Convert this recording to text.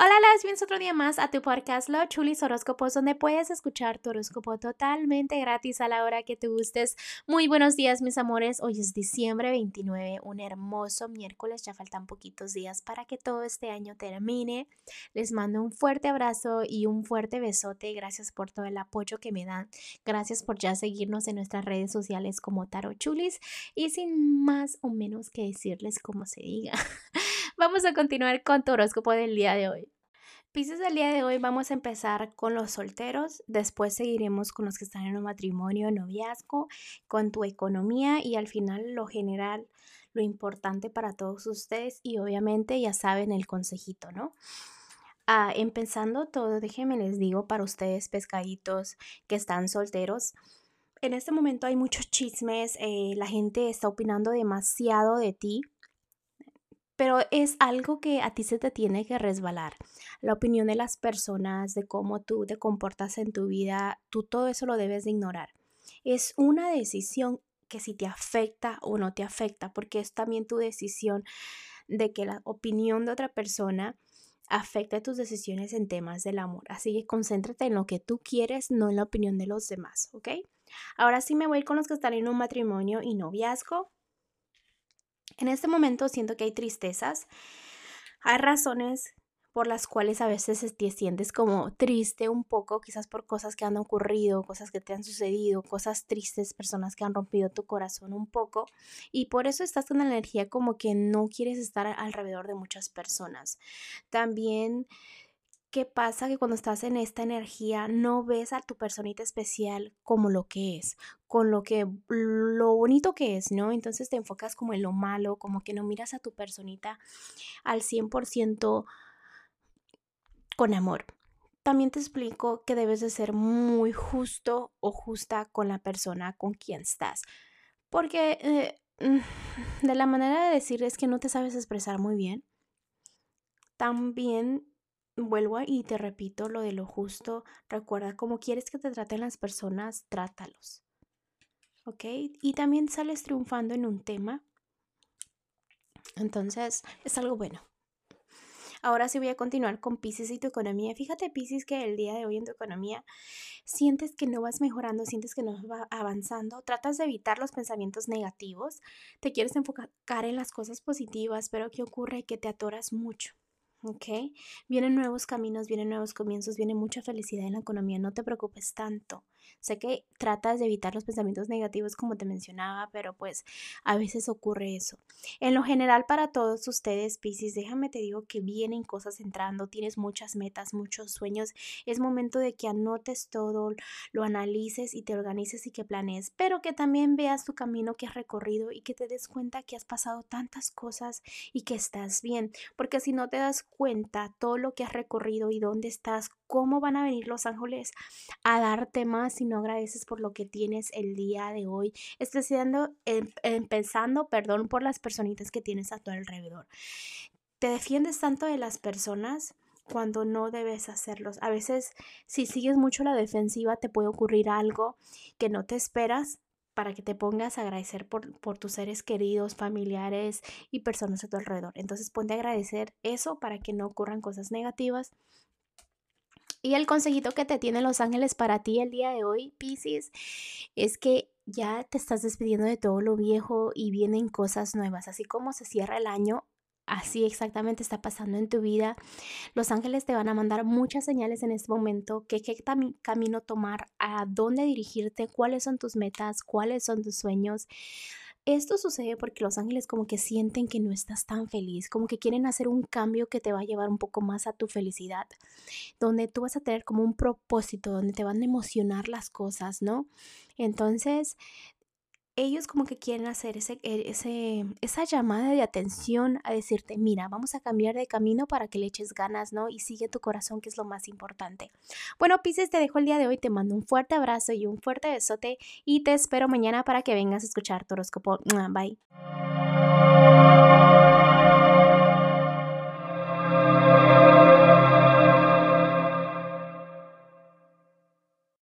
Hola, las bienvenidos otro día más a tu podcast Lo Chulis Horóscopos, donde puedes escuchar tu horóscopo totalmente gratis a la hora que te gustes. Muy buenos días, mis amores. Hoy es diciembre 29, un hermoso miércoles. Ya faltan poquitos días para que todo este año termine. Les mando un fuerte abrazo y un fuerte besote. Gracias por todo el apoyo que me dan. Gracias por ya seguirnos en nuestras redes sociales como Taro Chulis. Y sin más o menos que decirles como se diga. Vamos a continuar con tu horóscopo del día de hoy. Pisces, del día de hoy vamos a empezar con los solteros, después seguiremos con los que están en un matrimonio, noviazgo, con tu economía y al final lo general, lo importante para todos ustedes y obviamente ya saben el consejito, ¿no? Ah, empezando todo, déjenme les digo para ustedes pescaditos que están solteros, en este momento hay muchos chismes, eh, la gente está opinando demasiado de ti, pero es algo que a ti se te tiene que resbalar. La opinión de las personas, de cómo tú te comportas en tu vida, tú todo eso lo debes de ignorar. Es una decisión que si te afecta o no te afecta, porque es también tu decisión de que la opinión de otra persona afecte tus decisiones en temas del amor. Así que concéntrate en lo que tú quieres, no en la opinión de los demás, ¿ok? Ahora sí me voy con los que están en un matrimonio y noviazgo. En este momento siento que hay tristezas. Hay razones por las cuales a veces te sientes como triste un poco, quizás por cosas que han ocurrido, cosas que te han sucedido, cosas tristes, personas que han rompido tu corazón un poco. Y por eso estás con la energía como que no quieres estar alrededor de muchas personas. También ¿Qué pasa? Que cuando estás en esta energía no ves a tu personita especial como lo que es, con lo que lo bonito que es, ¿no? Entonces te enfocas como en lo malo, como que no miras a tu personita al 100% con amor. También te explico que debes de ser muy justo o justa con la persona con quien estás. Porque eh, mm, de la manera de decir es que no te sabes expresar muy bien. También vuelvo y te repito lo de lo justo. Recuerda, como quieres que te traten las personas, trátalos. ¿Ok? Y también sales triunfando en un tema. Entonces, es algo bueno. Ahora sí voy a continuar con Pisces y tu economía. Fíjate, Pisces, que el día de hoy en tu economía sientes que no vas mejorando, sientes que no vas avanzando, tratas de evitar los pensamientos negativos, te quieres enfocar en las cosas positivas, pero ¿qué ocurre? Que te atoras mucho. ¿Ok? Vienen nuevos caminos, vienen nuevos comienzos, viene mucha felicidad en la economía, no te preocupes tanto. Sé que tratas de evitar los pensamientos negativos como te mencionaba, pero pues a veces ocurre eso. En lo general para todos ustedes, Pisces, déjame te digo que vienen cosas entrando, tienes muchas metas, muchos sueños. Es momento de que anotes todo, lo analices y te organices y que planees, pero que también veas tu camino que has recorrido y que te des cuenta que has pasado tantas cosas y que estás bien, porque si no te das cuenta todo lo que has recorrido y dónde estás, cómo van a venir los ángeles a darte más si no agradeces por lo que tienes el día de hoy. Estás siendo, em, empezando, perdón, por las personitas que tienes a tu alrededor. Te defiendes tanto de las personas cuando no debes hacerlos. A veces, si sigues mucho la defensiva, te puede ocurrir algo que no te esperas para que te pongas a agradecer por, por, tus seres queridos, familiares y personas a tu alrededor. Entonces ponte a agradecer eso para que no ocurran cosas negativas. Y el consejito que te tienen los ángeles para ti el día de hoy, Pisces, es que ya te estás despidiendo de todo lo viejo y vienen cosas nuevas. Así como se cierra el año, así exactamente está pasando en tu vida. Los ángeles te van a mandar muchas señales en este momento, qué camino tomar, a dónde dirigirte, cuáles son tus metas, cuáles son tus sueños. Esto sucede porque los ángeles como que sienten que no estás tan feliz, como que quieren hacer un cambio que te va a llevar un poco más a tu felicidad, donde tú vas a tener como un propósito, donde te van a emocionar las cosas, ¿no? Entonces, ellos como que quieren hacer ese, e, ese, esa llamada de atención a decirte, mira, vamos a cambiar de camino para que le eches ganas, ¿no? Y sigue tu corazón, que es lo más importante. Bueno, Pisces, te dejo el día de hoy, te mando un fuerte abrazo y un fuerte besote y te espero mañana para que vengas a escuchar tu horóscopo. Bye.